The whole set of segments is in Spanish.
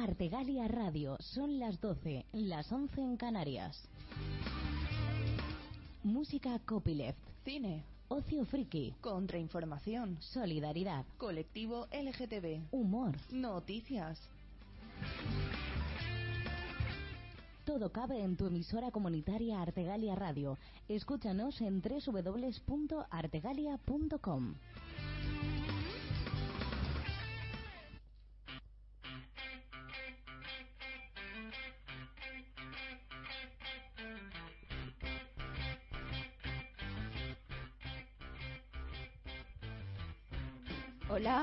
Artegalia Radio, son las 12, las 11 en Canarias. Música copyleft. Cine. Ocio friki. Contrainformación. Solidaridad. Colectivo LGTB. Humor. Noticias. Todo cabe en tu emisora comunitaria Artegalia Radio. Escúchanos en www.artegalia.com.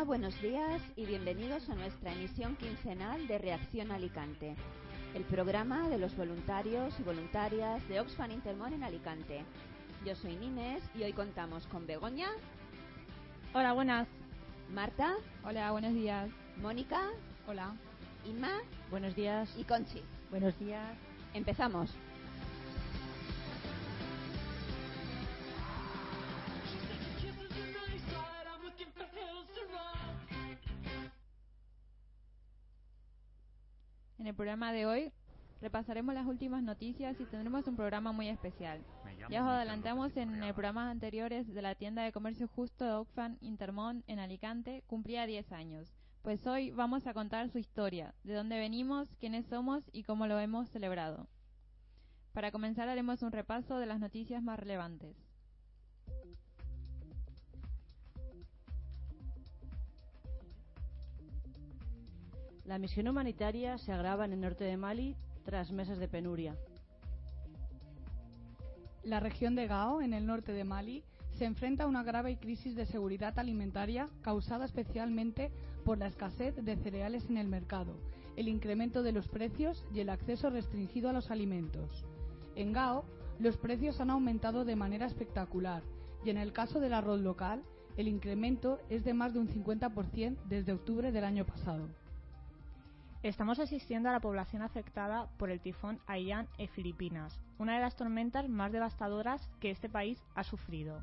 buenos días y bienvenidos a nuestra emisión quincenal de Reacción Alicante, el programa de los voluntarios y voluntarias de Oxfam Intermón en Alicante. Yo soy Nines y hoy contamos con Begoña. Hola, buenas. Marta. Hola, buenos días. Mónica. Hola. Inma. Buenos días. Y Conchi. Buenos días. Empezamos. En el programa de hoy repasaremos las últimas noticias y tendremos un programa muy especial. Ya os adelantamos en el programas anteriores de la tienda de comercio justo de Oxfam Intermont en Alicante, cumplía 10 años. Pues hoy vamos a contar su historia, de dónde venimos, quiénes somos y cómo lo hemos celebrado. Para comenzar haremos un repaso de las noticias más relevantes. La misión humanitaria se agrava en el norte de Mali tras meses de penuria. La región de Gao, en el norte de Mali, se enfrenta a una grave crisis de seguridad alimentaria causada especialmente por la escasez de cereales en el mercado, el incremento de los precios y el acceso restringido a los alimentos. En Gao, los precios han aumentado de manera espectacular y en el caso del arroz local, el incremento es de más de un 50% desde octubre del año pasado. Estamos asistiendo a la población afectada por el tifón Haiyan en Filipinas, una de las tormentas más devastadoras que este país ha sufrido.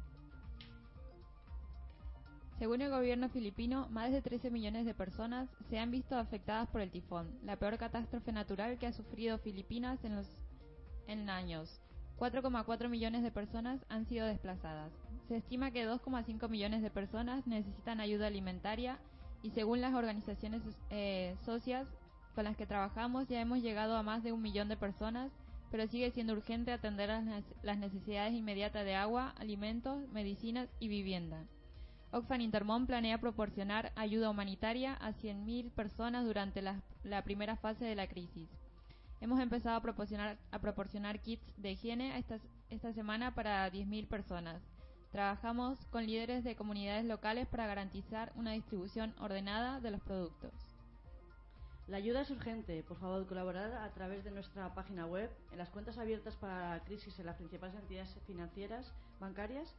Según el gobierno filipino, más de 13 millones de personas se han visto afectadas por el tifón, la peor catástrofe natural que ha sufrido Filipinas en los en años. 4,4 millones de personas han sido desplazadas. Se estima que 2,5 millones de personas necesitan ayuda alimentaria y según las organizaciones eh, socias con las que trabajamos ya hemos llegado a más de un millón de personas, pero sigue siendo urgente atender las necesidades inmediatas de agua, alimentos, medicinas y vivienda. Oxfam Intermón planea proporcionar ayuda humanitaria a 100.000 personas durante la, primera fase de la crisis. Hemos empezado a proporcionar, a proporcionar kits de higiene esta, esta semana para 10.000 personas. Trabajamos con líderes de comunidades locales para garantizar una distribución ordenada de los productos. La ayuda es urgente. Por favor, colaborar a través de nuestra página web, en las cuentas abiertas para la crisis en las principales entidades financieras, bancarias,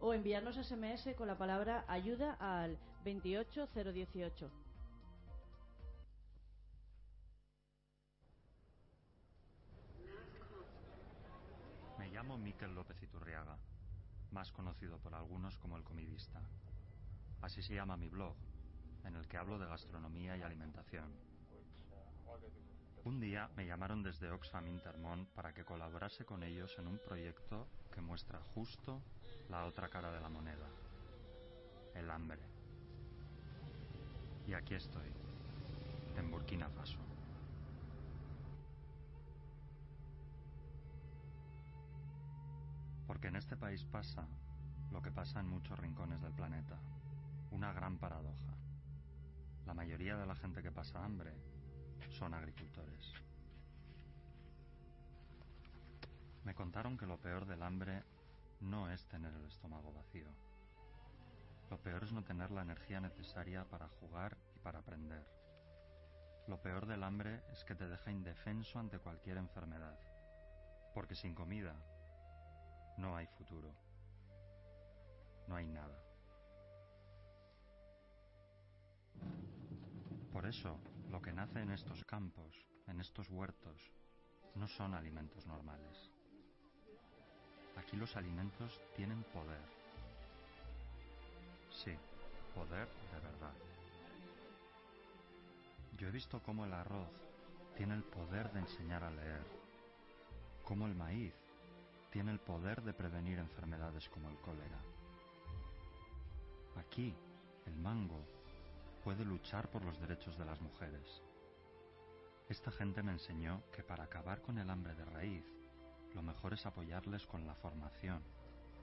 o enviarnos SMS con la palabra ayuda al 28018. Me llamo Miquel López Iturriaga, más conocido por algunos como el comidista. Así se llama mi blog, en el que hablo de gastronomía y alimentación. Un día me llamaron desde Oxfam Intermont para que colaborase con ellos en un proyecto que muestra justo la otra cara de la moneda, el hambre. Y aquí estoy, en Burkina Faso. Porque en este país pasa lo que pasa en muchos rincones del planeta, una gran paradoja. La mayoría de la gente que pasa hambre agricultores. Me contaron que lo peor del hambre no es tener el estómago vacío. Lo peor es no tener la energía necesaria para jugar y para aprender. Lo peor del hambre es que te deja indefenso ante cualquier enfermedad, porque sin comida no hay futuro, no hay nada. Por eso, lo que nace en estos campos, en estos huertos, no son alimentos normales. Aquí los alimentos tienen poder. Sí, poder de verdad. Yo he visto cómo el arroz tiene el poder de enseñar a leer, cómo el maíz tiene el poder de prevenir enfermedades como el cólera. Aquí, el mango puede luchar por los derechos de las mujeres. Esta gente me enseñó que para acabar con el hambre de raíz, lo mejor es apoyarles con la formación,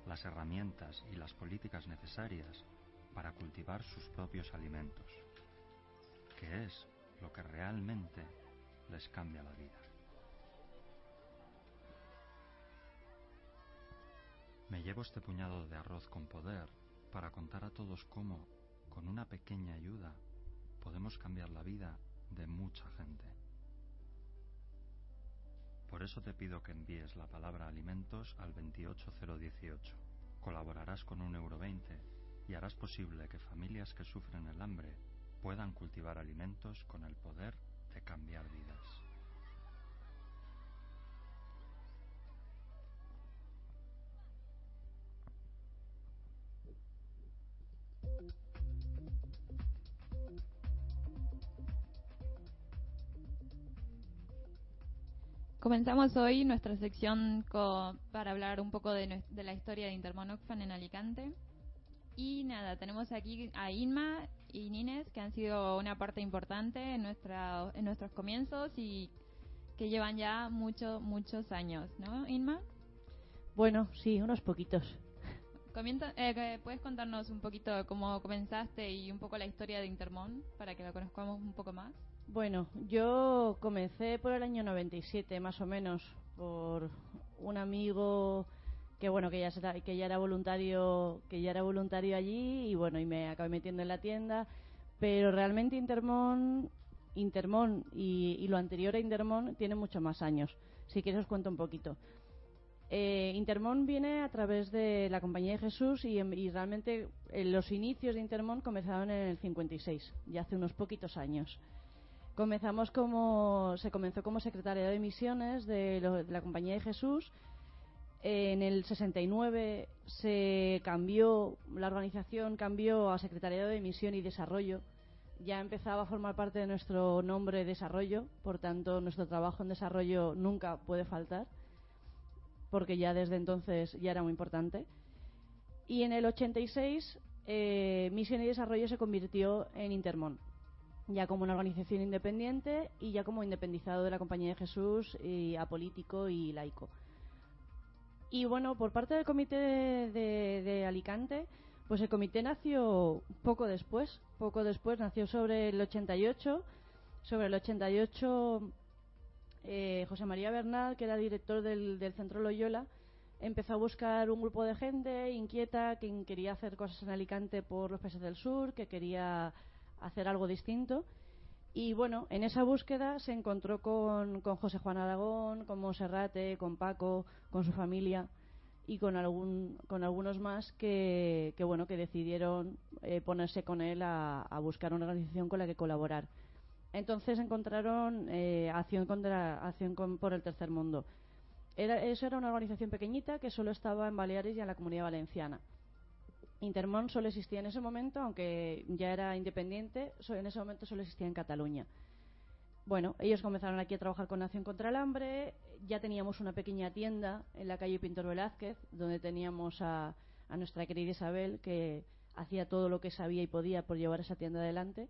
las herramientas y las políticas necesarias para cultivar sus propios alimentos, que es lo que realmente les cambia la vida. Me llevo este puñado de arroz con poder para contar a todos cómo, con una pequeña ayuda, podemos cambiar la vida de mucha gente. Por eso te pido que envíes la palabra alimentos al 28018. Colaborarás con un euro 20 y harás posible que familias que sufren el hambre puedan cultivar alimentos con el poder de cambiar vidas. Comenzamos hoy nuestra sección para hablar un poco de, la historia de Intermon Oxfam en Alicante. Y nada, tenemos aquí a Inma y Nines, que han sido una parte importante en, nuestra, en nuestros comienzos y que llevan ya muchos, muchos años, ¿no, Inma? Bueno, sí, unos poquitos. Eh, ¿Puedes contarnos un poquito cómo comenzaste y un poco la historia de Intermon para que la conozcamos un poco más? Bueno, yo comencé por el año 97 más o menos por un amigo que bueno que ya que ya era voluntario que ya era voluntario allí y bueno y me acabé metiendo en la tienda. Pero realmente Intermon Intermon y, lo anterior a Intermon tiene muchos más años. Si quieres os cuento un poquito. Eh, Intermon viene a través de la Compañía de Jesús y, y realmente eh, los inicios de Intermon comenzaron en el 56 ya hace unos poquitos años Comenzamos como, se comenzó como secretaria de misiones de, la Compañía de Jesús. En el 69 se cambió, la organización cambió a Secretariado de Misión y Desarrollo. Ya empezaba a formar parte de nuestro nombre Desarrollo, por tanto nuestro trabajo en desarrollo nunca puede faltar, porque ya desde entonces ya era muy importante. Y en el 86 eh, Misión y Desarrollo se convirtió en Intermon ya como una organización independiente y ya como independizado de la Compañía de Jesús, y apolítico y laico. Y bueno, por parte del comité de, Alicante, pues el comité nació poco después, poco después, nació sobre el 88. Sobre el 88, eh, José María Bernal, que era director del, del Centro Loyola, empezó a buscar un grupo de gente inquieta que quería hacer cosas en Alicante por los países del sur, que quería hacer algo distinto. Y bueno, en esa búsqueda se encontró con, con José Juan Aragón, con Monserrate, con Paco, con su familia y con algún con algunos más que, que bueno que decidieron eh, ponerse con él a, buscar una organización con la que colaborar. Entonces encontraron eh, acción contra acción por el tercer mundo. Era, eso era una organización pequeñita que solo estaba en Baleares y en la Comunidad Valenciana Intermón solo existía en ese momento, aunque ya era independiente, en ese momento solo existía en Cataluña. Bueno, ellos comenzaron aquí a trabajar con Nación contra el Hambre, ya teníamos una pequeña tienda en la calle Pintor Velázquez, donde teníamos a, nuestra querida Isabel, que hacía todo lo que sabía y podía por llevar esa tienda adelante.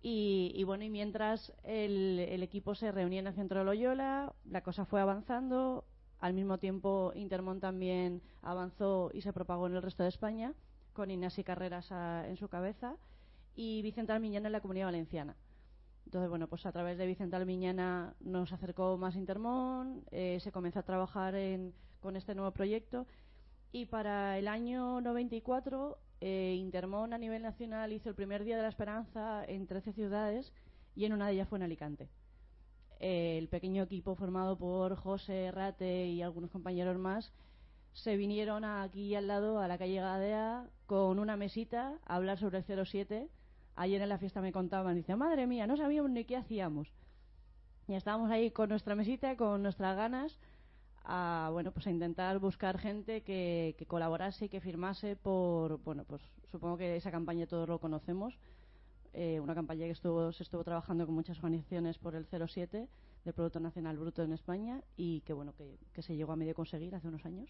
Y, bueno, y mientras el, el, equipo se reunía en el centro de Loyola, la cosa fue avanzando, al mismo tiempo, Intermont también avanzó y se propagó en el resto de España, con Inés y Carreras en su cabeza, y Vicente Almiñana en la Comunidad Valenciana. Entonces, bueno, pues a través de Vicente Almiñana nos acercó más Intermón, eh, se comenzó a trabajar con este nuevo proyecto y para el año 94 eh, Intermón a nivel nacional hizo el primer Día de la Esperanza en 13 ciudades y en una de ellas fue en Alicante el pequeño equipo formado por José Rate y algunos compañeros más se vinieron aquí al lado, a la calle Gadea, con una mesita a hablar sobre el 07. Ayer en la fiesta me contaban, dice, madre mía, no sabíamos ni qué hacíamos. Y estábamos ahí con nuestra mesita, con nuestras ganas, a, bueno, pues a intentar buscar gente que, colaborase y que firmase por, bueno, pues supongo que esa campaña todos lo conocemos, eh, una campaña que estuvo, se estuvo trabajando con muchas organizaciones por el 0,7 del Producto Nacional Bruto en España y que, bueno, que, se llegó a medio conseguir hace unos años.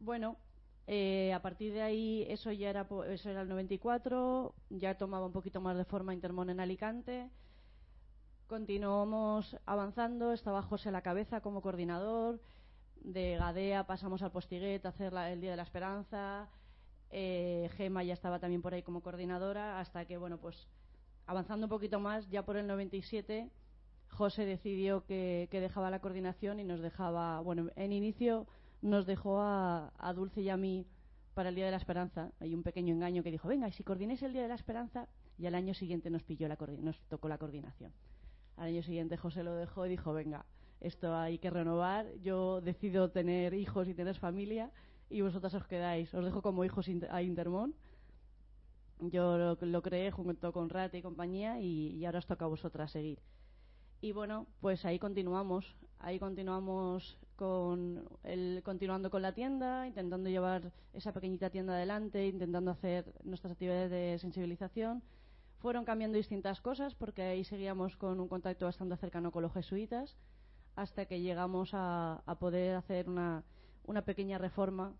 Bueno, eh, a partir de ahí, eso ya era, eso era el 94, ya tomaba un poquito más de forma Intermon en Alicante. Continuamos avanzando, estaba José la cabeza como coordinador. De Gadea pasamos al Postiguet a hacer el Día de la Esperanza. Eh, Gema ya estaba también por ahí como coordinadora, hasta que, bueno, pues avanzando un poquito más, ya por el 97, José decidió que, dejaba la coordinación y nos dejaba, bueno, en inicio nos dejó a, Dulce y a mí para el Día de la Esperanza. Hay un pequeño engaño que dijo, venga, y si coordinéis el Día de la Esperanza, y al año siguiente nos, pilló la nos tocó la coordinación. Al año siguiente José lo dejó y dijo, venga, esto hay que renovar, yo decido tener hijos y tener familia, y vosotras os quedáis. Os dejo como hijos a Intermón. Yo lo, creé junto con Rate y compañía, y, ahora os toca a vosotras seguir. Y bueno, pues ahí continuamos. Ahí continuamos con el, continuando con la tienda, intentando llevar esa pequeñita tienda adelante, intentando hacer nuestras actividades de sensibilización. Fueron cambiando distintas cosas porque ahí seguíamos con un contacto bastante cercano con los jesuitas hasta que llegamos a, poder hacer una, una, pequeña reforma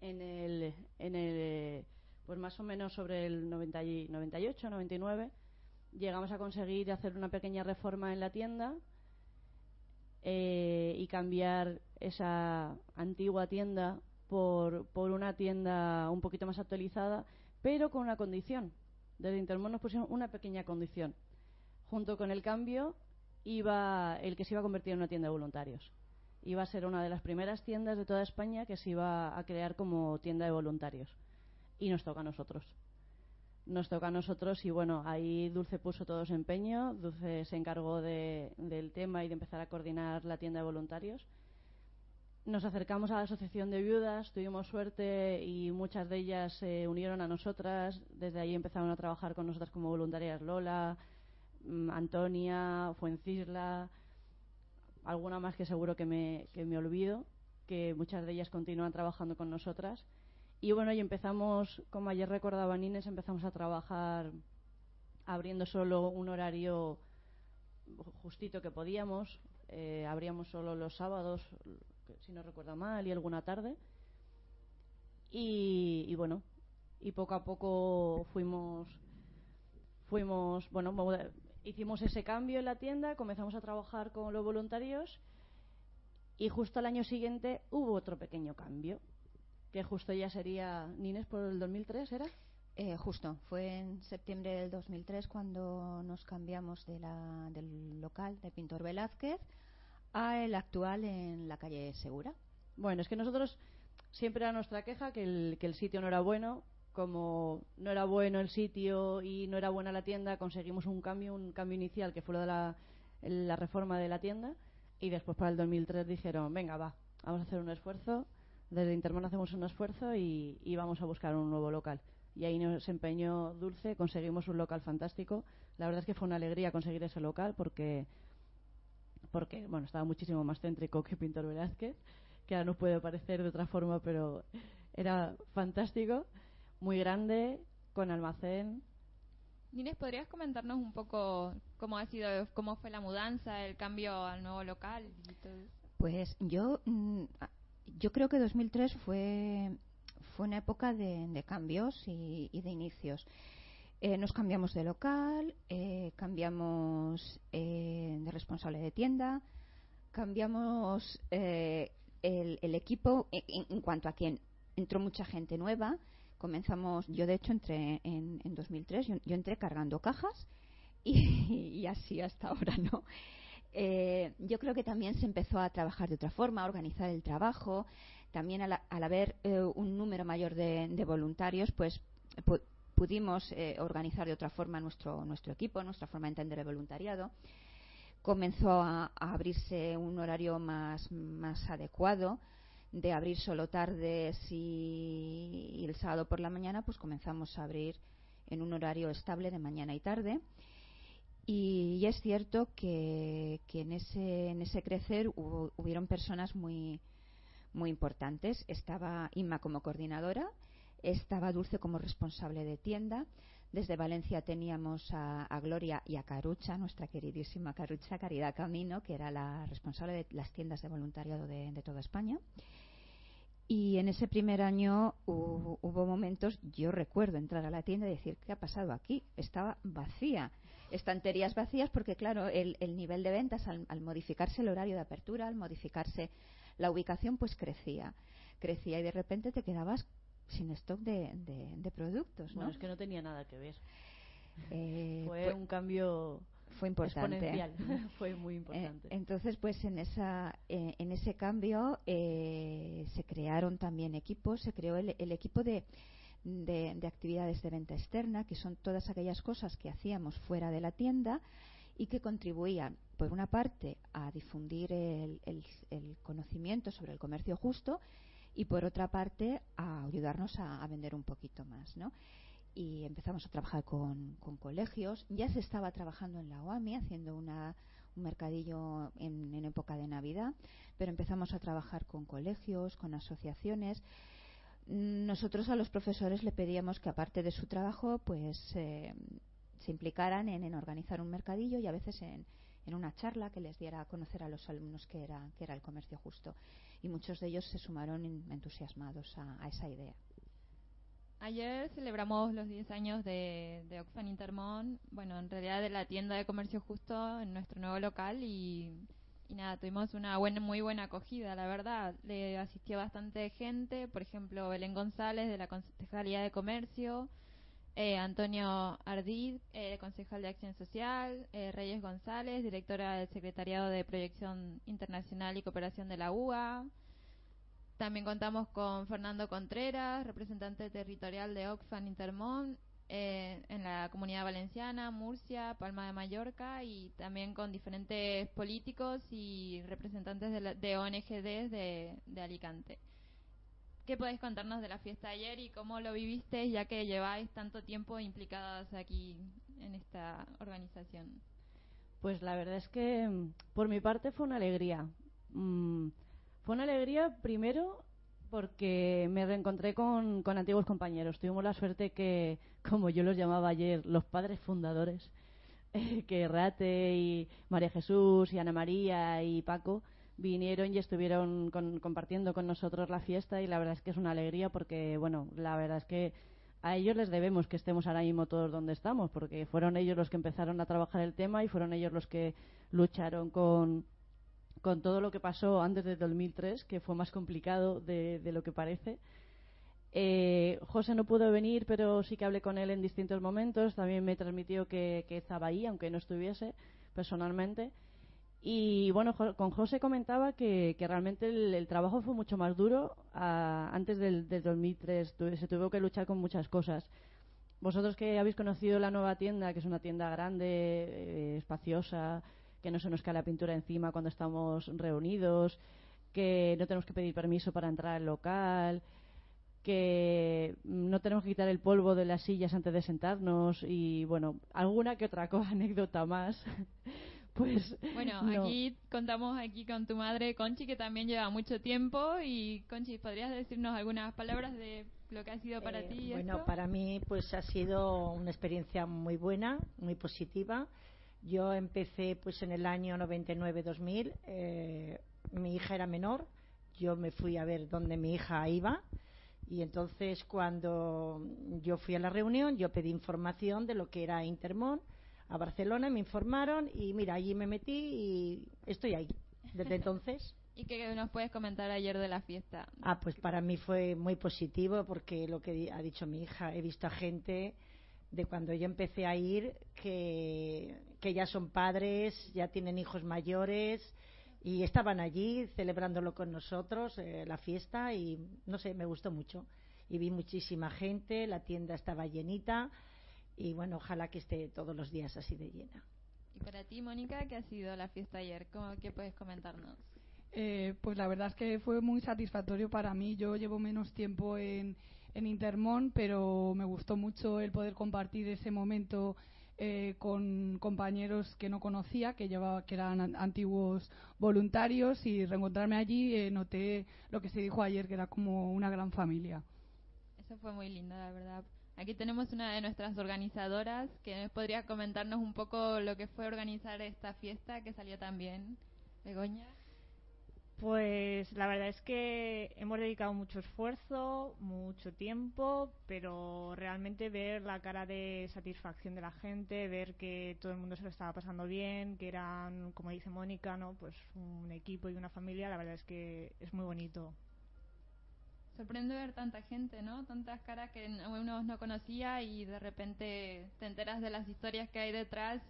en el, en el pues más o menos sobre el 90 98, 99 llegamos a conseguir hacer una pequeña reforma en la tienda eh, y cambiar esa antigua tienda por, por una tienda un poquito más actualizada, pero con una condición. Desde Intermón nos pusieron una pequeña condición. Junto con el cambio iba el que se iba a convertir en una tienda de voluntarios. Iba a ser una de las primeras tiendas de toda España que se iba a crear como tienda de voluntarios. Y nos toca a nosotros nos toca a nosotros y bueno, ahí Dulce puso todo su empeño, Dulce se encargó del tema y de empezar a coordinar la tienda de voluntarios. Nos acercamos a la asociación de viudas, tuvimos suerte y muchas de ellas se unieron a nosotras. Desde ahí empezaron a trabajar con nosotras como voluntarias Lola, mm, Antonia, Fuencisla, alguna más que seguro que me, que me olvido, que muchas de ellas continúan trabajando con nosotras y bueno, y empezamos, como ayer recordaba Nines, empezamos a trabajar abriendo solo un horario justito que podíamos. Eh, abríamos solo los sábados, si no recuerdo mal, y alguna tarde. Y, bueno, y poco a poco fuimos, fuimos, bueno, hicimos ese cambio en la tienda, comenzamos a trabajar con los voluntarios y justo al año siguiente hubo otro pequeño cambio que justo ya sería Nines por el 2003, ¿era? Eh, justo, fue en septiembre del 2003 cuando nos cambiamos de la, del local de Pintor Velázquez a el actual en la calle Segura. Bueno, es que nosotros siempre era nuestra queja que el, que el sitio no era bueno. Como no era bueno el sitio y no era buena la tienda, conseguimos un cambio, un cambio inicial que fue lo de la, reforma de la tienda. Y después para el 2003 dijeron, venga, va, vamos a hacer un esfuerzo desde Intermón hacemos un esfuerzo y, vamos a buscar un nuevo local. Y ahí nos empeñó Dulce, conseguimos un local fantástico. La verdad es que fue una alegría conseguir ese local porque, porque bueno, estaba muchísimo más céntrico que Pintor Velázquez, que ahora no puede parecer de otra forma, pero era fantástico, muy grande, con almacén. Inés, ¿podrías comentarnos un poco cómo ha sido, cómo fue la mudanza, el cambio al nuevo local? Pues yo mm, yo creo que 2003 fue, fue una época de, cambios y, de inicios. Eh, nos cambiamos de local, eh, cambiamos eh, de responsable de tienda, cambiamos el, equipo en, cuanto a quien entró mucha gente nueva. Comenzamos, yo de hecho entré en, en 2003, yo, yo, entré cargando cajas y, así hasta ahora, ¿no? Eh, yo creo que también se empezó a trabajar de otra forma, a organizar el trabajo. También al, haber eh, un número mayor de, voluntarios, pues pudimos eh, organizar de otra forma nuestro, nuestro equipo, nuestra forma de entender el voluntariado. Comenzó a, abrirse un horario más, más adecuado de abrir solo tardes y, el sábado por la mañana, pues comenzamos a abrir en un horario estable de mañana y tarde. Y, es cierto que, en, ese, en ese crecer hubo, hubieron personas muy, muy importantes. Estaba Inma como coordinadora, estaba Dulce como responsable de tienda, Desde Valencia teníamos a, Gloria y a Carucha, nuestra queridísima Carucha, Caridad Camino, que era la responsable de las tiendas de voluntariado de, toda España. Y en ese primer año hubo, momentos, yo recuerdo entrar a la tienda y decir, ¿qué ha pasado aquí? Estaba vacía. Estanterías vacías porque, claro, el, nivel de ventas, al, al, modificarse el horario de apertura, al modificarse la ubicación, pues crecía. Crecía y de repente te quedabas sin stock de, de, productos. ¿no? Bueno, es que no tenía nada que ver. Eh, fue un cambio fue importante. fue muy importante. Eh, entonces, pues en, esa, eh, en ese cambio se crearon también equipos, se creó el, equipo de, de, actividades de venta externa, que son todas aquellas cosas que hacíamos fuera de la tienda y que contribuían, por una parte, a difundir el, el conocimiento sobre el comercio justo y por otra parte a ayudarnos a, vender un poquito más, ¿no? Y empezamos a trabajar con, colegios. Ya se estaba trabajando en la OAMI haciendo una, un mercadillo en, época de Navidad, pero empezamos a trabajar con colegios, con asociaciones. Nosotros a los profesores le pedíamos que aparte de su trabajo, pues eh, se implicaran en, organizar un mercadillo y a veces en, una charla que les diera a conocer a los alumnos que era, era el comercio justo. Y muchos de ellos se sumaron entusiasmados a, esa idea. Ayer celebramos los 10 años de, de Oxfam Intermont, bueno, en realidad de la tienda de comercio justo en nuestro nuevo local y, nada, tuvimos una buena, muy buena acogida, la verdad. Le asistió bastante gente, por ejemplo, Belén González de la Concejalía de Comercio, eh, Antonio Ardid, eh, concejal de Acción Social, eh, Reyes González, directora del Secretariado de Proyección Internacional y Cooperación de la UA. También contamos con Fernando Contreras, representante territorial de Oxfam Intermont en la Comunidad Valenciana, Murcia, Palma de Mallorca y también con diferentes políticos y representantes de, de ONGDs de Alicante. ¿Qué podéis contarnos de la fiesta de ayer y cómo lo viviste ya que lleváis tanto tiempo implicadas aquí en esta organización? Pues la verdad es que mm, por mi parte fue una alegría. Mm, fue una alegría primero porque me reencontré con, antiguos compañeros. Tuvimos la suerte que, como yo los llamaba ayer, los padres fundadores, que Rate y María Jesús y Ana María y Paco, vinieron y estuvieron compartiendo con nosotros la fiesta y la verdad es que es una alegría porque, bueno, la verdad es que a ellos les debemos que estemos ahora mismo todos donde estamos, porque fueron ellos los que empezaron a trabajar el tema y fueron ellos los que lucharon con, con todo lo que pasó antes de 2003, que fue más complicado de, lo que parece. Eh, José no pudo venir, pero sí que hablé con él en distintos momentos. También me transmitió que, estaba ahí, aunque no estuviese personalmente. Y bueno, con José comentaba que, realmente el, trabajo fue mucho más duro antes del, 2003. se tuvo que luchar con muchas cosas. Vosotros que habéis conocido la nueva tienda, que es una tienda grande, eh, espaciosa, que no se nos cae la pintura encima cuando estamos reunidos, que no tenemos que pedir permiso para entrar al local, que no tenemos que quitar el polvo de las sillas antes de sentarnos y bueno, alguna que otra cosa, anécdota más. pues bueno aquí contamos aquí con tu madre Conchi que también lleva mucho tiempo y Conchi podrías decirnos algunas palabras de lo que ha sido para eh, ti bueno para mí pues ha sido una experiencia muy buena muy positiva yo empecé pues en el año 99 2000 eh, mi hija era menor yo me fui a ver dónde mi hija iba y entonces cuando yo fui a la reunión yo pedí información de lo que era Intermont a Barcelona, me informaron y mira, allí me metí y estoy ahí desde entonces. ¿Y qué nos puedes comentar ayer de la fiesta? Ah, pues para mí fue muy positivo porque lo que ha dicho mi hija, he visto a gente de cuando yo empecé a ir que, que ya son padres, ya tienen hijos mayores y estaban allí celebrándolo con nosotros, eh, la fiesta, y no sé, me gustó mucho. Y vi muchísima gente, la tienda estaba llenita y bueno, ojalá que esté todos los días así de llena. Y para ti, Mónica, ¿qué ha sido la fiesta ayer? ¿Cómo, ¿Qué puedes comentarnos? Eh, pues la verdad es que fue muy satisfactorio para mí. Yo llevo menos tiempo en, en Intermón, pero me gustó mucho el poder compartir ese momento eh, con compañeros que no conocía, que, llevaba, que eran antiguos voluntarios, y reencontrarme allí eh, noté lo que se dijo ayer, que era como una gran familia. Eso fue muy lindo, la verdad. Aquí tenemos una de nuestras organizadoras que podría comentarnos un poco lo que fue organizar esta fiesta que salió tan bien. Begoña. Pues la verdad es que hemos dedicado mucho esfuerzo, mucho tiempo, pero realmente ver la cara de satisfacción de la gente, ver que todo el mundo se lo estaba pasando bien, que eran, como dice Mónica, ¿no? pues un equipo y una familia, la verdad es que es muy bonito. Sorprende ver tanta gente, ¿no? Tantas caras que uno no conocía y de repente te enteras de las historias que hay detrás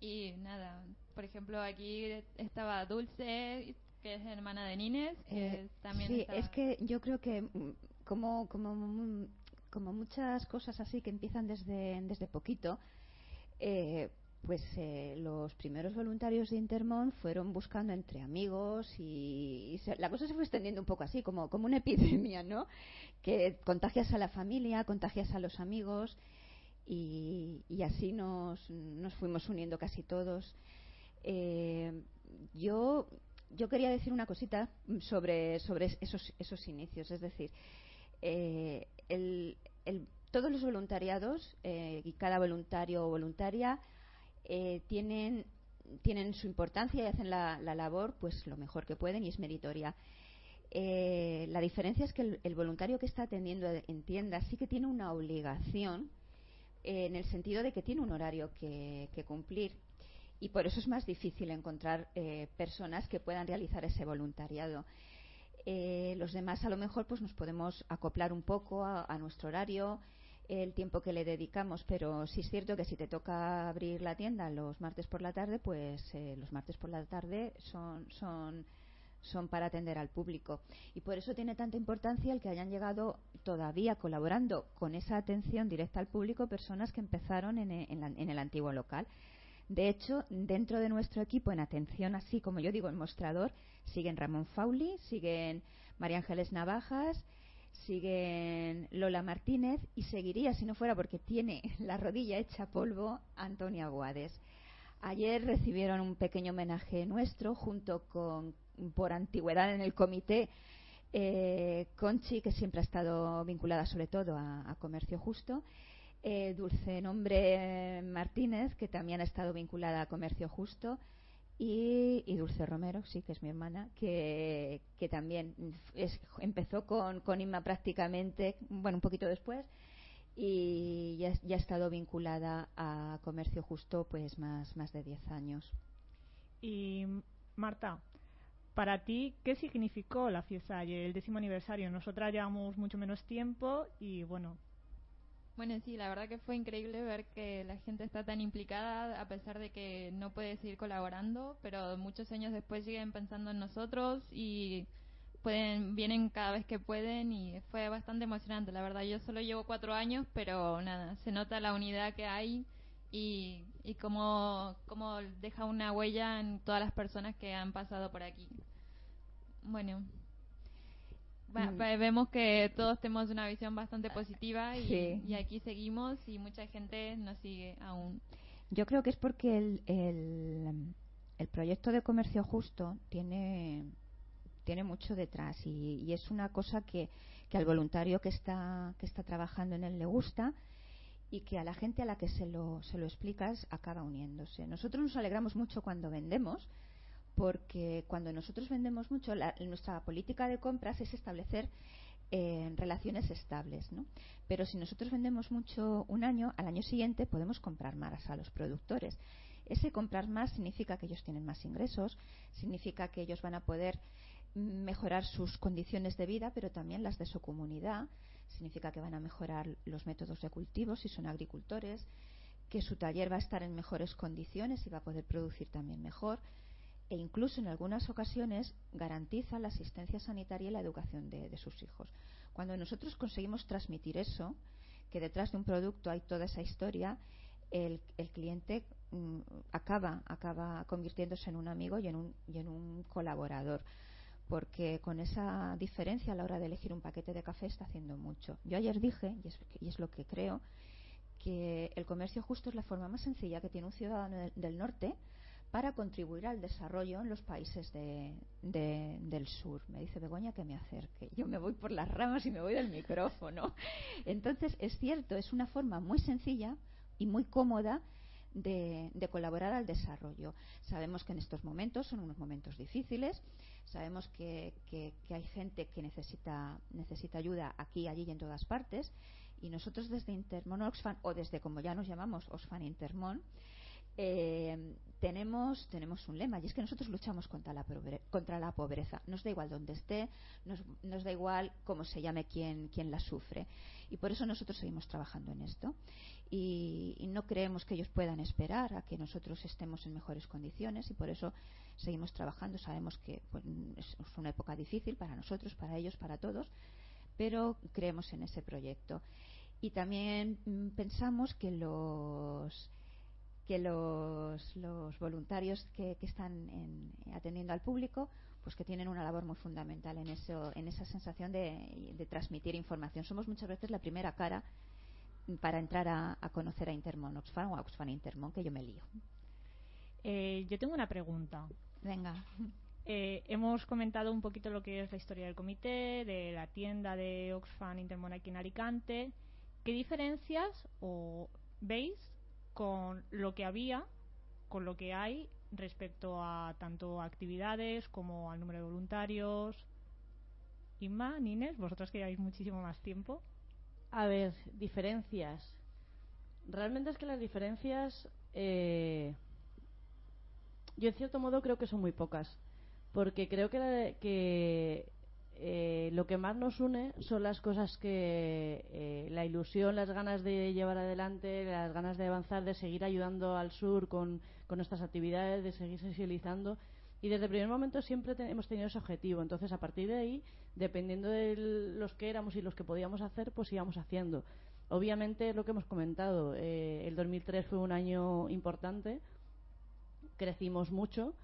y nada. Por ejemplo, aquí estaba Dulce, que es hermana de Nines, eh, también Sí, es que yo creo que mm, como, como, mm, como muchas cosas así que empiezan desde, desde poquito, eh, pues eh, los primeros voluntarios de Intermont fueron buscando entre amigos y, la cosa se fue extendiendo un poco así, como, como una epidemia, ¿no? Que contagias a la familia, contagias a los amigos y, y así nos, nos fuimos uniendo casi todos. yo yo quería decir una cosita sobre, sobre esos, esos inicios. Es decir, eh, todos los voluntariados eh, y cada voluntario o voluntaria eh, tienen, tienen su importancia y hacen la, labor pues lo mejor que pueden y es meritoria. la diferencia es que el, voluntario que está atendiendo en tienda sí que tiene una obligación en el sentido de que tiene un horario que cumplir y por eso es más difícil encontrar eh, personas que puedan realizar ese voluntariado. Eh, los demás a lo mejor pues nos podemos acoplar un poco a, nuestro horario, el tiempo que le dedicamos, pero sí es cierto que si te toca abrir la tienda los martes por la tarde, pues eh, los martes por la tarde son, son, para atender al público. Y por eso tiene tanta importancia el que hayan llegado todavía colaborando con esa atención directa al público personas que empezaron en el antiguo local. De hecho, dentro de nuestro equipo en atención, así como yo digo, en mostrador, siguen Ramón Fauli, siguen María Ángeles Navajas, siguen Lola Martínez y seguiría, si no fuera porque tiene la rodilla hecha polvo, Antonia Guades. Ayer recibieron un pequeño homenaje nuestro junto con, por antigüedad en el comité, eh, Conchi, que siempre ha estado vinculada sobre todo a Comercio Justo, eh, Dulce Nombre Martínez, que también ha estado vinculada a Comercio Justo, y, Dulce Romero, sí, que es mi hermana, que, también empezó con, Inma prácticamente, bueno, un poquito después, y ya, ya, ha estado vinculada a Comercio Justo pues más, más de 10 años. Y Marta, para ti, ¿qué significó la fiesta y el décimo aniversario? Nosotras llevamos mucho menos tiempo y bueno, bueno, sí, la verdad que fue increíble ver que la gente está tan implicada a pesar de que no puede seguir colaborando, pero muchos años después siguen pensando en nosotros y pueden vienen cada vez que pueden y fue bastante emocionante, la verdad. Yo solo llevo cuatro años, pero nada, se nota la unidad que hay y, y cómo, cómo deja una huella en todas las personas que han pasado por aquí. Bueno, Mm. vemos que todos tenemos una visión bastante positiva y, aquí seguimos y mucha gente nos sigue aún. Yo creo que es porque el, el, proyecto de comercio justo tiene, tiene mucho detrás y, es una cosa que, que, al voluntario que está, que está trabajando en él le gusta y que a la gente a la que se lo, se lo explicas acaba uniéndose. Nosotros nos alegramos mucho cuando vendemos porque cuando nosotros vendemos mucho, nuestra política de compras es establecer eh, relaciones estables, ¿no? Pero si nosotros vendemos mucho un año, al año siguiente podemos comprar más a los productores. Ese comprar más significa que ellos tienen más ingresos, significa que ellos van a poder mejorar sus condiciones de vida, pero también las de su comunidad. Significa que van a mejorar los métodos de cultivo si son agricultores, que su taller va a estar en mejores condiciones y va a poder producir también mejor e incluso en algunas ocasiones garantiza la asistencia sanitaria y la educación de, sus hijos. Cuando nosotros conseguimos transmitir eso, que detrás de un producto hay toda esa historia, el, cliente mm, acaba, acaba convirtiéndose en un amigo y en un, y en un colaborador porque con esa diferencia a la hora de elegir un paquete de café está haciendo mucho. Yo ayer dije, y es, y es, lo que creo, que el comercio justo es la forma más sencilla que tiene un ciudadano del norte para contribuir al desarrollo en los países del sur. Me dice Begoña que me acerque. Yo me voy por las ramas y me voy del micrófono. Entonces, es cierto, es una forma muy sencilla y muy cómoda de, colaborar al desarrollo. Sabemos que en estos momentos son unos momentos difíciles, sabemos que, hay gente que necesita, necesita ayuda aquí, allí y en todas partes, y nosotros desde Intermon Oxfam, o desde como ya nos llamamos Oxfam Intermon, eh, tenemos, tenemos un lema y es que nosotros luchamos contra la, contra la pobreza. Nos da igual donde esté, nos, nos da igual cómo se llame quien, quien la sufre. Y por eso nosotros seguimos trabajando en esto. Y, no creemos que ellos puedan esperar a que nosotros estemos en mejores condiciones y por eso seguimos trabajando. Sabemos que pues, es una época difícil para nosotros, para ellos, para todos, pero creemos en ese proyecto. Y también mm, pensamos que los que los, los voluntarios que, están atendiendo al público pues que tienen una labor muy fundamental en eso en esa sensación de, transmitir información. Somos muchas veces la primera cara para entrar a, conocer a Intermon Oxfam o a Oxfam Intermon que yo me lío. Eh, yo tengo una pregunta. Venga. Eh, hemos comentado un poquito lo que es la historia del comité de la tienda de Oxfam Intermon aquí en Alicante. ¿qué diferencias o veis con lo que había, con lo que hay respecto a tanto actividades como al número de voluntarios. Inma, Nines, vosotros que lleváis muchísimo más tiempo. A ver, diferencias. Realmente es que las diferencias, eh, yo en cierto modo creo que son muy pocas, porque creo que, que eh, lo que más nos une son las cosas que eh, la ilusión, las ganas de llevar adelante, las ganas de avanzar, de seguir ayudando al sur con, con nuestras actividades, de seguir sensibilizando. Y desde el primer momento siempre hemos tenido ese objetivo. Entonces, a partir de ahí, dependiendo de los que éramos y los que podíamos hacer, pues íbamos haciendo. Obviamente, es lo que hemos comentado. Eh, el 2003 fue un año importante. Crecimos mucho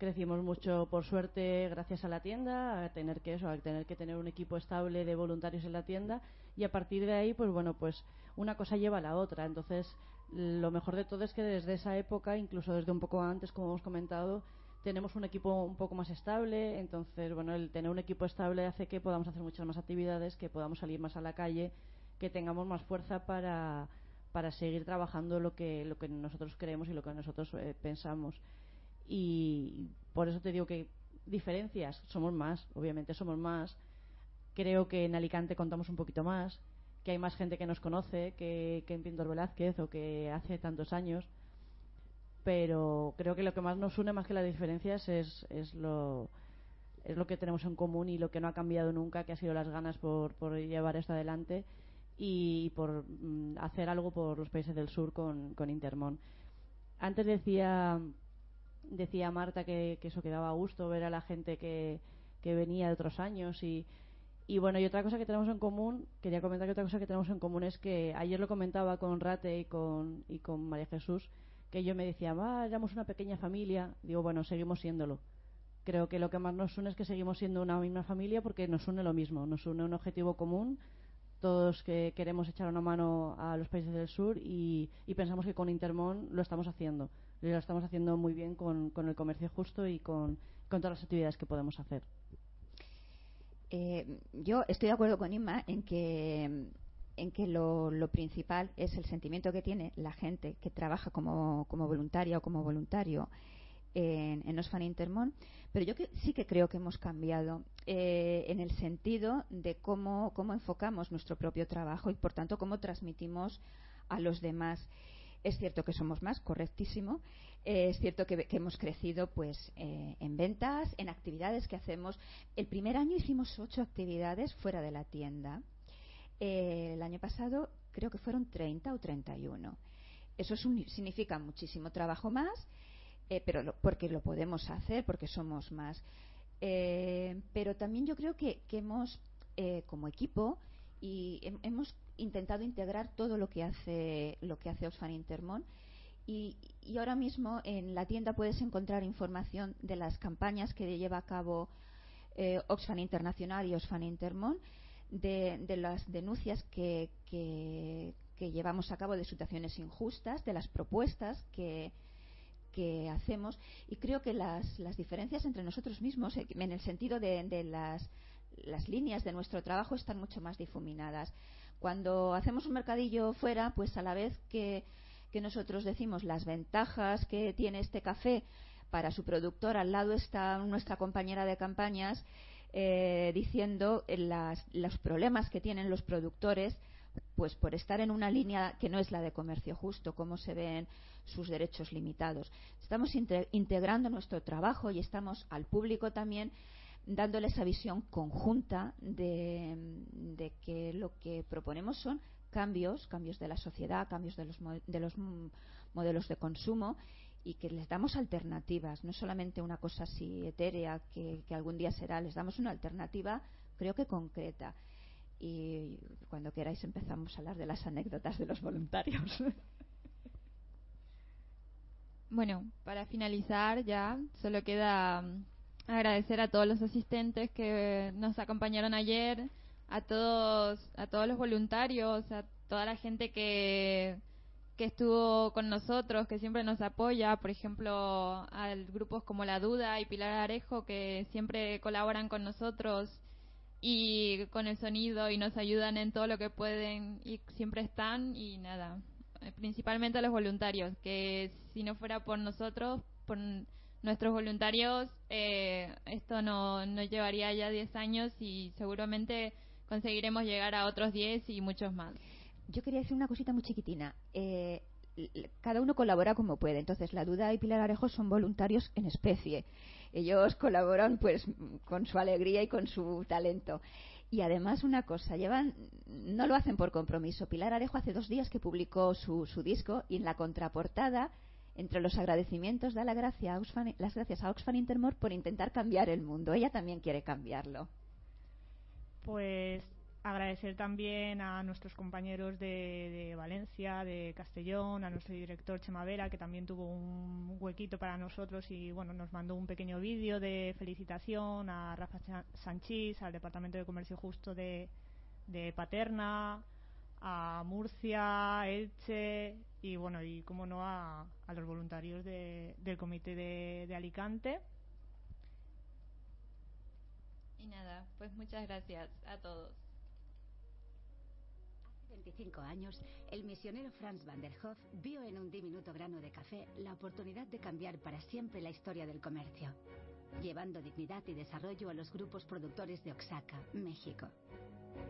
crecimos mucho por suerte gracias a la tienda a tener que eso a tener que tener un equipo estable de voluntarios en la tienda. Y a partir de ahí pues bueno pues una cosa lleva a la otra. Entonces lo mejor de todo es que desde esa época incluso desde un poco antes como hemos comentado tenemos un equipo un poco más estable. Entonces bueno el tener un equipo estable hace que podamos hacer muchas más actividades que podamos salir más a la calle que tengamos más fuerza para para seguir trabajando lo que lo que nosotros creemos y lo que nosotros eh, pensamos y por eso te digo que diferencias somos más, obviamente somos más. Creo que en Alicante contamos un poquito más, que hay más gente que nos conoce que, en Pintor Velázquez o que hace tantos años. Pero creo que lo que más nos une más que las diferencias es, es lo es lo que tenemos en común y lo que no ha cambiado nunca, que ha sido las ganas por, por llevar esto adelante y por mm, hacer algo por los países del sur con, con Intermon. Antes decía decía Marta que, eso quedaba a gusto ver a la gente que, venía de otros años y, bueno, y otra cosa que tenemos en común, quería comentar que otra cosa que tenemos en común es que ayer lo comentaba con Rate y con, y con María Jesús, que yo me decía, ah, éramos una pequeña familia. Digo, bueno, seguimos siéndolo. Creo que lo que más nos une es que seguimos siendo una misma familia porque nos une lo mismo, nos une un objetivo común, todos que queremos echar una mano a los países del sur y, y pensamos que con Intermon lo estamos haciendo lo estamos haciendo muy bien con, el comercio justo y con, todas las actividades que podemos hacer. Eh, yo estoy de acuerdo con Inma en que en que lo, principal es el sentimiento que tiene la gente que trabaja como, como voluntaria o como voluntario en, en Osfan Intermon, pero yo que, sí que creo que hemos cambiado eh, en el sentido de cómo, cómo enfocamos nuestro propio trabajo y, por tanto, cómo transmitimos a los demás. Es cierto que somos más, correctísimo. Eh, es cierto que, hemos crecido pues eh, en ventas, en actividades que hacemos. El primer año hicimos ocho actividades fuera de la tienda. Eh, el año pasado creo que fueron 30 o 31. Eso significa muchísimo trabajo más, pero porque lo podemos hacer, porque somos más. pero también yo creo que, que hemos, como equipo, y hemos intentado integrar todo lo que hace lo que hace Oxfam Intermon y, ahora mismo en la tienda puedes encontrar información de las campañas que lleva a cabo eh, Oxfam Internacional y Oxfam Intermon de, las denuncias que, que, llevamos a cabo de situaciones injustas, de las propuestas que, que hacemos y creo que las, las diferencias entre nosotros mismos, eh, en el sentido de, de las, las líneas de nuestro trabajo, están mucho más difuminadas. Cuando hacemos un mercadillo fuera, pues a la vez que, nosotros decimos las ventajas que tiene este café para su productor, al lado está nuestra compañera de campañas eh, diciendo las, los problemas que tienen los productores pues por estar en una línea que no es la de comercio justo, cómo se ven sus derechos limitados. Estamos integrando nuestro trabajo y estamos al público también dándole esa visión conjunta de, que lo que proponemos son cambios, cambios de la sociedad, cambios de los, de los modelos de consumo y que les damos alternativas, no solamente una cosa así etérea que, que algún día será, les damos una alternativa creo que concreta y cuando queráis empezamos a hablar de las anécdotas de los voluntarios. Bueno, para finalizar ya, solo queda agradecer a todos los asistentes que nos acompañaron ayer, a todos, a todos los voluntarios, a toda la gente que, que estuvo con nosotros, que siempre nos apoya, por ejemplo, a grupos como La Duda y Pilar Arejo, que siempre colaboran con nosotros y con el sonido y nos ayudan en todo lo que pueden y siempre están y nada, eh, principalmente a los voluntarios, que si no fuera por nosotros, por nuestros voluntarios, eh, esto no, no llevaría ya 10 años y seguramente conseguiremos llegar a otros 10 y muchos más. Yo quería decir una cosita muy chiquitina. Eh, cada uno colabora como puede. Entonces, La Duda y Pilar Arejo son voluntarios en especie. Ellos colaboran pues con su alegría y con su talento. Y además una cosa, llevan, no lo hacen por compromiso. Pilar Arejo hace dos días que publicó su, su disco y en la contraportada, entre los agradecimientos, da la gracia las gracias a Oxfam Intermore por intentar cambiar el mundo. Ella también quiere cambiarlo. Pues agradecer también a nuestros compañeros de, Valencia, de Castellón, a nuestro director Chemavera, que también tuvo un huequito para nosotros y bueno, nos mandó un pequeño vídeo de felicitación, a Rafa Sanchís, al Departamento de Comercio Justo de, Paterna, a Murcia, Elche y bueno, y como no a, los voluntarios del comité de Alicante. Y nada, pues muchas gracias a todos. 25 años, el misionero Franz van der Hoff vio en un diminuto grano de café la oportunidad de cambiar para siempre la historia del comercio, llevando dignidad y desarrollo a los grupos productores de Oaxaca, México.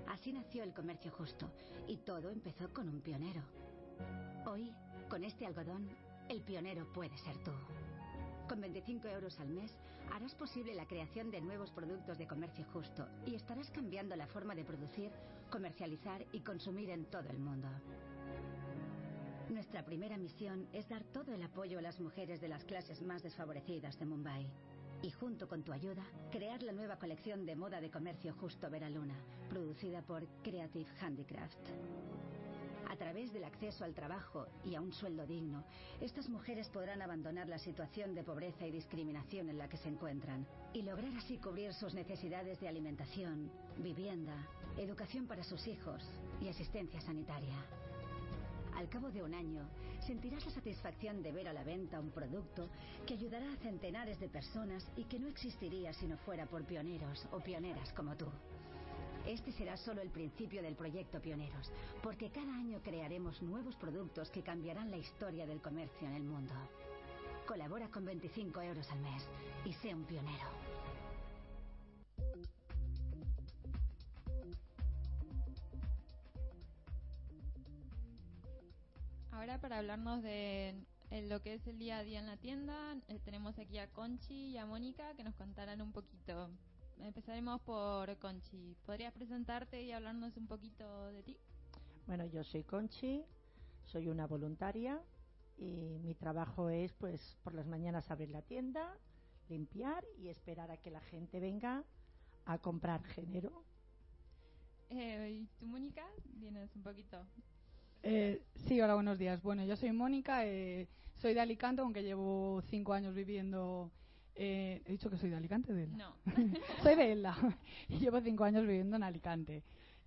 Así nació el comercio justo y todo empezó con un pionero. Hoy, con este algodón, el pionero puede ser tú. Con 25 euros al mes harás posible la creación de nuevos productos de comercio justo y estarás cambiando la forma de producir, comercializar y consumir en todo el mundo. Nuestra primera misión es dar todo el apoyo a las mujeres de las clases más desfavorecidas de Mumbai. Y junto con tu ayuda, crear la nueva colección de moda de comercio justo Veraluna, producida por Creative Handicraft. A través del acceso al trabajo y a un sueldo digno, estas mujeres podrán abandonar la situación de pobreza y discriminación en la que se encuentran y lograr así cubrir sus necesidades de alimentación, vivienda, educación para sus hijos y asistencia sanitaria. Al cabo de un año, sentirás la satisfacción de ver a la venta un producto que ayudará a centenares de personas y que no existiría si no fuera por pioneros o pioneras como tú. Este será solo el principio del proyecto Pioneros, porque cada año crearemos nuevos productos que cambiarán la historia del comercio en el mundo. Colabora con 25 euros al mes y sé un pionero. Ahora para hablarnos de lo que es el día a día en la tienda, eh, tenemos aquí a Conchi y a Mónica que nos contarán un poquito Empezaremos por Conchi. ¿Podrías presentarte y hablarnos un poquito de ti? Bueno, yo soy Conchi, soy una voluntaria y mi trabajo es, pues, por las mañanas abrir la tienda, limpiar y esperar a que la gente venga a comprar género. Eh, ¿Y tú, Mónica? Vienes un poquito. Eh, sí, hola, buenos días. Bueno, yo soy Mónica, eh, soy de Alicante, aunque llevo cinco años viviendo eh, he dicho que soy de Alicante, de No. soy de Elda. Llevo cinco años viviendo en Alicante.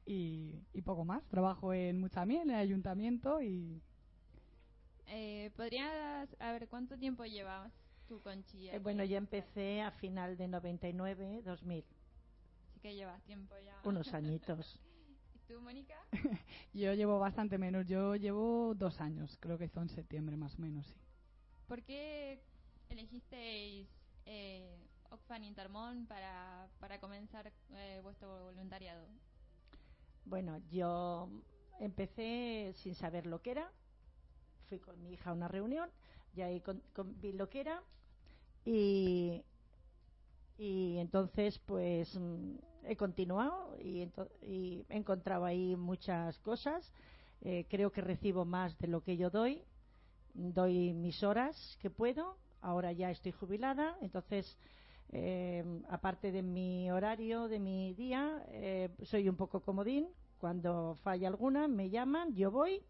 Y, poco más. Trabajo en Muchamiel, en el ayuntamiento y, Eh, ¿Podrías, a ver, cuánto tiempo llevas tú con Chía? Eh, bueno, yo empecé a final de 99, 2000. Así que llevas tiempo ya. Unos añitos. ¿Y tú, Mónica? yo llevo bastante menos. Yo llevo dos años. Creo que hizo en septiembre más o menos, sí. ¿Por qué elegisteis eh, Oxfam Intermón para, para comenzar eh, vuestro voluntariado? Bueno, yo empecé sin saber lo que era. Fui con mi hija a una reunión y ahí con, con, vi lo que era y, y entonces pues mm, he continuado y, he encontrado ahí muchas cosas. Eh, creo que recibo más de lo que yo doy. Doy mis horas que puedo. Ahora ya estoy jubilada, entonces eh, aparte de mi horario, de mi día, eh, soy un poco comodín. Cuando falla alguna, me llaman, yo voy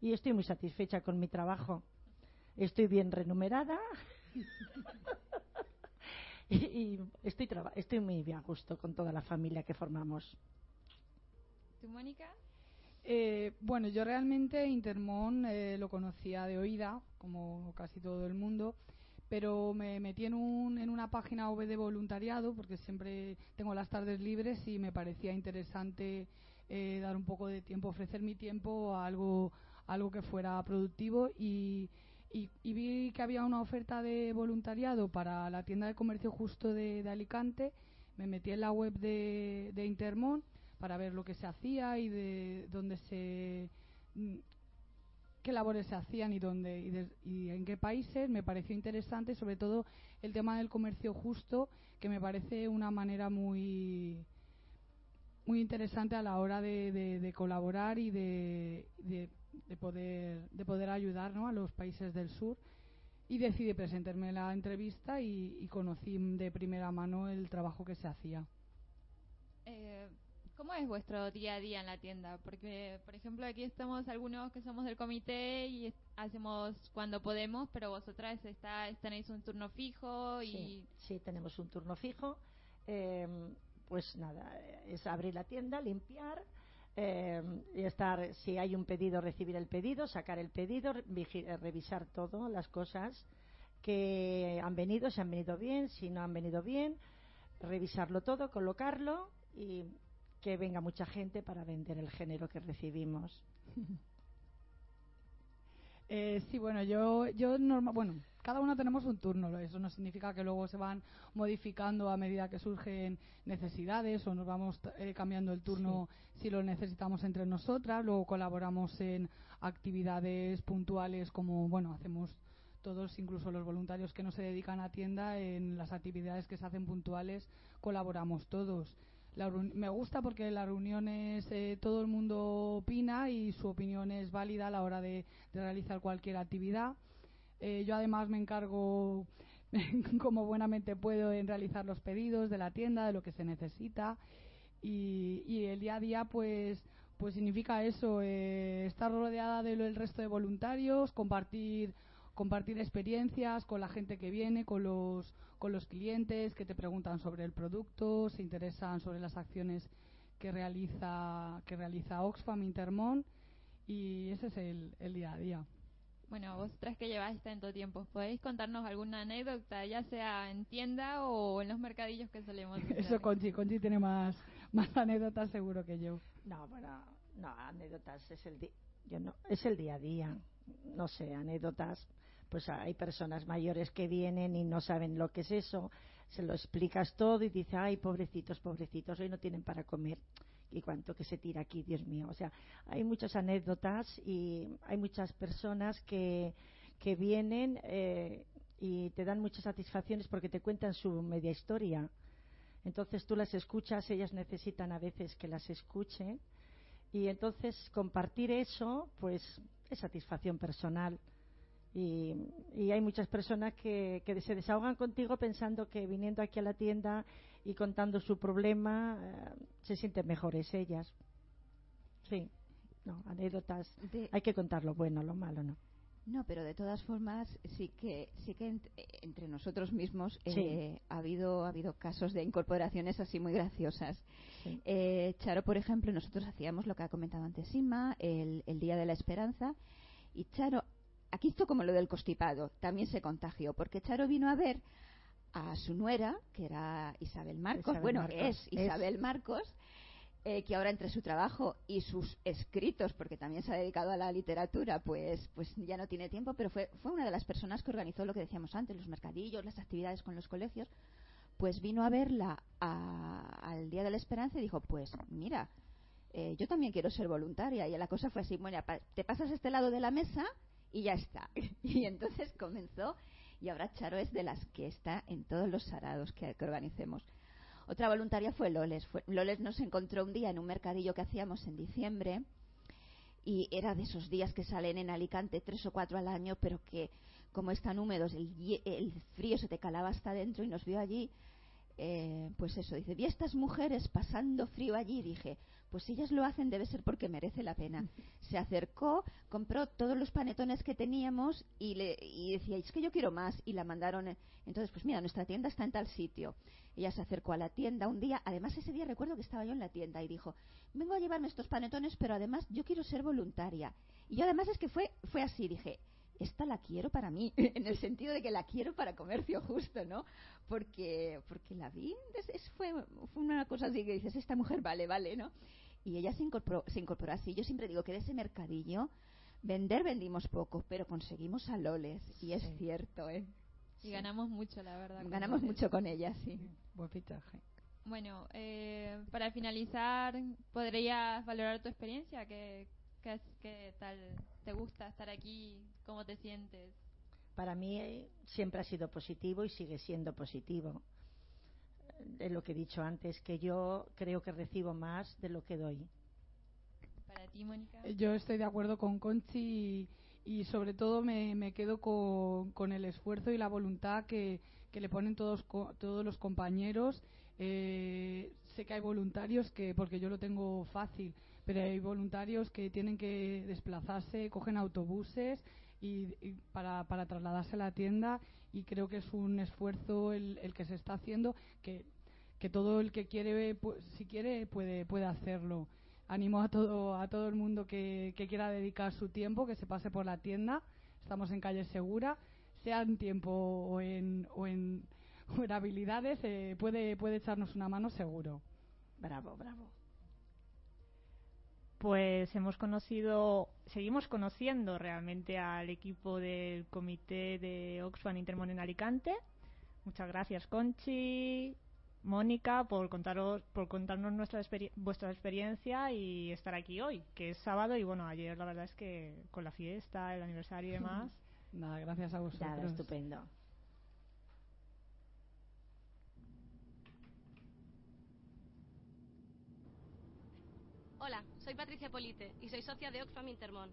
y estoy muy satisfecha con mi trabajo. Estoy bien remunerada y, y, estoy, estoy muy bien a gusto con toda la familia que formamos. ¿Tú, Mónica? Eh, bueno, yo realmente Intermón eh, lo conocía de oída, como casi todo el mundo, pero me metí en, un, en una página web de voluntariado porque siempre tengo las tardes libres y me parecía interesante eh, dar un poco de tiempo, ofrecer mi tiempo a algo, algo que fuera productivo y, y, y, vi que había una oferta de voluntariado para la tienda de comercio justo de, Alicante. Me metí en la web de, de para ver lo que se hacía y de dónde se qué labores se hacían y dónde y, de, y, en qué países me pareció interesante sobre todo el tema del comercio justo que me parece una manera muy muy interesante a la hora de colaborar y de, poder de poder ayudar ¿no? a los países del sur y decidí presentarme en la entrevista y, y, conocí de primera mano el trabajo que se hacía eh, ¿Cómo es vuestro día a día en la tienda? Porque, por ejemplo, aquí estamos algunos que somos del comité y hacemos cuando podemos, pero vosotras está, tenéis un turno fijo y... Sí, sí tenemos un turno fijo. Eh, pues nada, es abrir la tienda, limpiar, eh, y estar, si hay un pedido, recibir el pedido, sacar el pedido, revisar todo, las cosas que han venido, si han venido bien, si no han venido bien, revisarlo todo, colocarlo y que venga mucha gente para vender el género que recibimos. Eh, sí, bueno, yo, yo normal, bueno, cada uno tenemos un turno. Eso no significa que luego se van modificando a medida que surgen necesidades o nos vamos eh, cambiando el turno sí. si lo necesitamos entre nosotras. Luego colaboramos en actividades puntuales como, bueno, hacemos todos, incluso los voluntarios que no se dedican a tienda, en las actividades que se hacen puntuales colaboramos todos. La, me gusta porque las reuniones eh, todo el mundo opina y su opinión es válida a la hora de, de realizar cualquier actividad. Eh, yo además me encargo como buenamente puedo en realizar los pedidos de la tienda, de lo que se necesita y, el día a día pues pues significa eso, eh, estar rodeada del resto de voluntarios, compartir compartir experiencias con la gente que viene, con los, con los clientes que te preguntan sobre el producto, se interesan sobre las acciones que realiza, que realiza Oxfam Intermón y ese es el, el día a día. Bueno, vosotras que lleváis tanto tiempo, ¿podéis contarnos alguna anécdota, ya sea en tienda o en los mercadillos que solemos hacer? Eso Conchi, Conchi tiene más, más anécdotas seguro que yo. No, bueno, no, anécdotas es el, yo no, es el día a día. No sé, anécdotas pues hay personas mayores que vienen y no saben lo que es eso, se lo explicas todo y dice, ay, pobrecitos, pobrecitos, hoy no tienen para comer. Y cuánto que se tira aquí, Dios mío. O sea, hay muchas anécdotas y hay muchas personas que, que vienen eh, y te dan muchas satisfacciones porque te cuentan su media historia. Entonces tú las escuchas, ellas necesitan a veces que las escuchen y entonces compartir eso, pues es satisfacción personal. Y, y, hay muchas personas que, que, se desahogan contigo pensando que viniendo aquí a la tienda y contando su problema eh, se sienten mejores ellas. Sí, no, anécdotas. De... Hay que contar lo bueno, lo malo, ¿no? No, pero de todas formas sí que sí que ent entre nosotros mismos eh, ha habido ha habido casos de incorporaciones así muy graciosas. Sí. Eh, Charo, por ejemplo, nosotros hacíamos lo que ha comentado antes Inma, el, el Día de la Esperanza, y Charo aquí hizo como lo del constipado, también se contagió, porque Charo vino a ver a su nuera, que era Isabel Marcos, Isabel bueno, Marcos, es es. Isabel Marcos, eh, que ahora entre su trabajo y sus escritos, porque también se ha dedicado a la literatura, pues, pues ya no tiene tiempo, pero fue, fue una de las personas que organizó lo que decíamos antes, los mercadillos, las actividades con los colegios, pues vino a verla a- al Día de la Esperanza y dijo, pues mira, eh, yo también quiero ser voluntaria. Y la cosa fue así, bueno, te pasas a este lado de la mesa y ya está. y entonces comenzó y ahora Charo es de las que está en todos los sarados que, que organicemos. Otra voluntaria fue Loles. Fue- Loles nos encontró un día en un mercadillo que hacíamos en diciembre y era de esos días que salen en Alicante tres o cuatro al año, pero que como están húmedos, el, el frío se te calaba hasta adentro y nos vio allí. Eh, pues eso, dice, vi a estas mujeres pasando frío allí, dije, pues si ellas lo hacen debe ser porque merece la pena. Se acercó, compró todos los panetones que teníamos y, le, y decía, es que yo quiero más, y la mandaron. eh, Entonces, pues mira, nuestra tienda está en tal sitio. Ella se acercó a la tienda un día, además ese día recuerdo que estaba yo en la tienda y dijo, vengo a llevarme estos panetones, pero además yo quiero ser voluntaria. Y yo además es que fue, fue así, dije, esta la quiero para mí, en el sentido de que la quiero para comercio justo, ¿no? Porque, porque la vi, es- es- fue, fue una cosa así que dices, esta mujer vale, vale, ¿no? Y ella se incorporó, se incorporó así. Yo siempre digo que de ese mercadillo, vender vendimos poco, pero conseguimos a Loles, y es Sí. cierto, ¿eh? Y ganamos mucho, la verdad. Ganamos mucho con ella, sí. Buen fichaje. Bueno, eh, para finalizar, ¿podrías valorar tu experiencia? ¿Qué, qué, qué tal te gusta estar aquí? ¿Cómo te sientes? Para mí eh, siempre ha sido positivo y sigue siendo positivo. Es lo que he dicho antes, que yo creo que recibo más de lo que doy. Para ti, Mónica. Eh, Yo estoy de acuerdo con Conchi y, y sobre todo me, me quedo con, con el esfuerzo y la voluntad que, que le ponen todos, todos los compañeros. Eh, sé que hay voluntarios que, porque yo lo tengo fácil, pero hay voluntarios que tienen que desplazarse, cogen autobuses y, para, para trasladarse a la tienda y creo que es un esfuerzo el, el que se está haciendo que, que todo el que quiere, pues, si quiere, puede, puede hacerlo. Animo a todo a todo el mundo que, que quiera dedicar su tiempo que se pase por la tienda. Estamos en calle segura. Sea en tiempo o en o en, o en habilidades eh, puede puede echarnos una mano seguro. Bravo, bravo. Pues hemos conocido, seguimos conociendo realmente al equipo del comité de Oxfam Intermon en Alicante. Muchas gracias, Conchi, Mónica, por contaros, por contarnos nuestra experi- vuestra experiencia y estar aquí hoy, que es sábado y bueno, ayer la verdad es que con la fiesta, el aniversario y demás. nada gracias a vosotros Nada, estupendo. Hola, soy Patricia Polite y soy socia de Oxfam Intermon.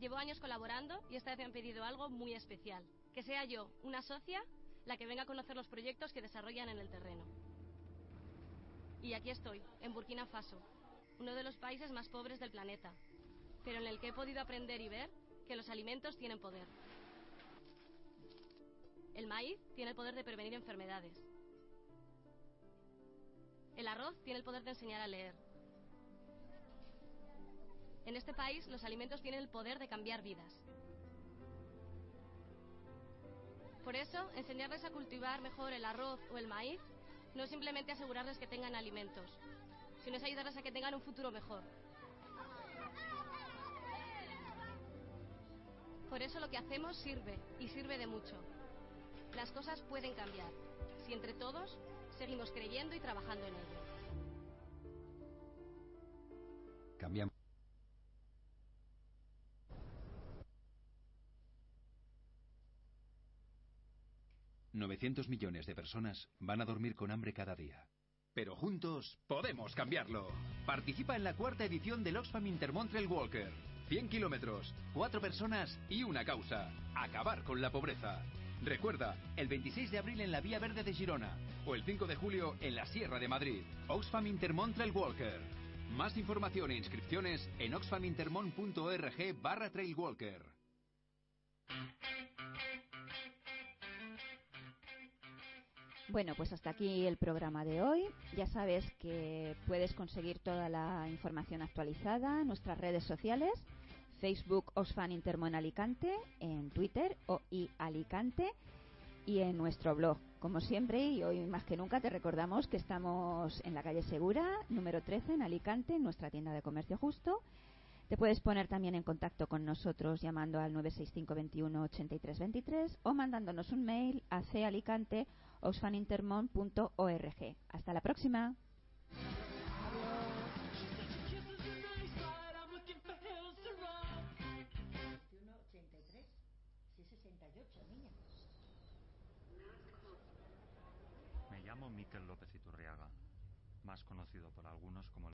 Llevo años colaborando y esta vez me han pedido algo muy especial. Que sea yo, una socia, la que venga a conocer los proyectos que desarrollan en el terreno. Y aquí estoy, en Burkina Faso, uno de los países más pobres del planeta, pero en el que he podido aprender y ver que los alimentos tienen poder. El maíz tiene el poder de prevenir enfermedades. El arroz tiene el poder de enseñar a leer. En este país los alimentos tienen el poder de cambiar vidas. Por eso, enseñarles a cultivar mejor el arroz o el maíz no es simplemente asegurarles que tengan alimentos, sino es ayudarles a que tengan un futuro mejor. Por eso lo que hacemos sirve, y sirve de mucho. Las cosas pueden cambiar, si entre todos seguimos creyendo y trabajando en ello. Cambiamos. ...900 millones de personas van a dormir con hambre cada día. Pero juntos podemos cambiarlo. Participa en la cuarta edición del Oxfam Intermont Trail Walker. 100 kilómetros, 4 personas y una causa. Acabar con la pobreza. Recuerda, el 26 de abril en la Vía Verde de Girona o el 5 de julio en la Sierra de Madrid. Oxfam Intermont Trail Walker. Más información e inscripciones en oxfamintermont.org barra trailwalker. Bueno, pues hasta aquí el programa de hoy. Ya sabes que puedes conseguir toda la información actualizada en nuestras redes sociales, Facebook Oxfam Intermo en Alicante, en Twitter o y Alicante y en nuestro blog. Como siempre, y hoy más que nunca, te recordamos que estamos en la calle Segura, número 13, en Alicante, en nuestra tienda de comercio justo. Te puedes poner también en contacto con nosotros llamando al 965 21 83 23 o mandándonos un mail a calicante.oxfamintermon.org. Hasta la próxima. Me llamo Miquel López Iturriaga, más conocido por algunos como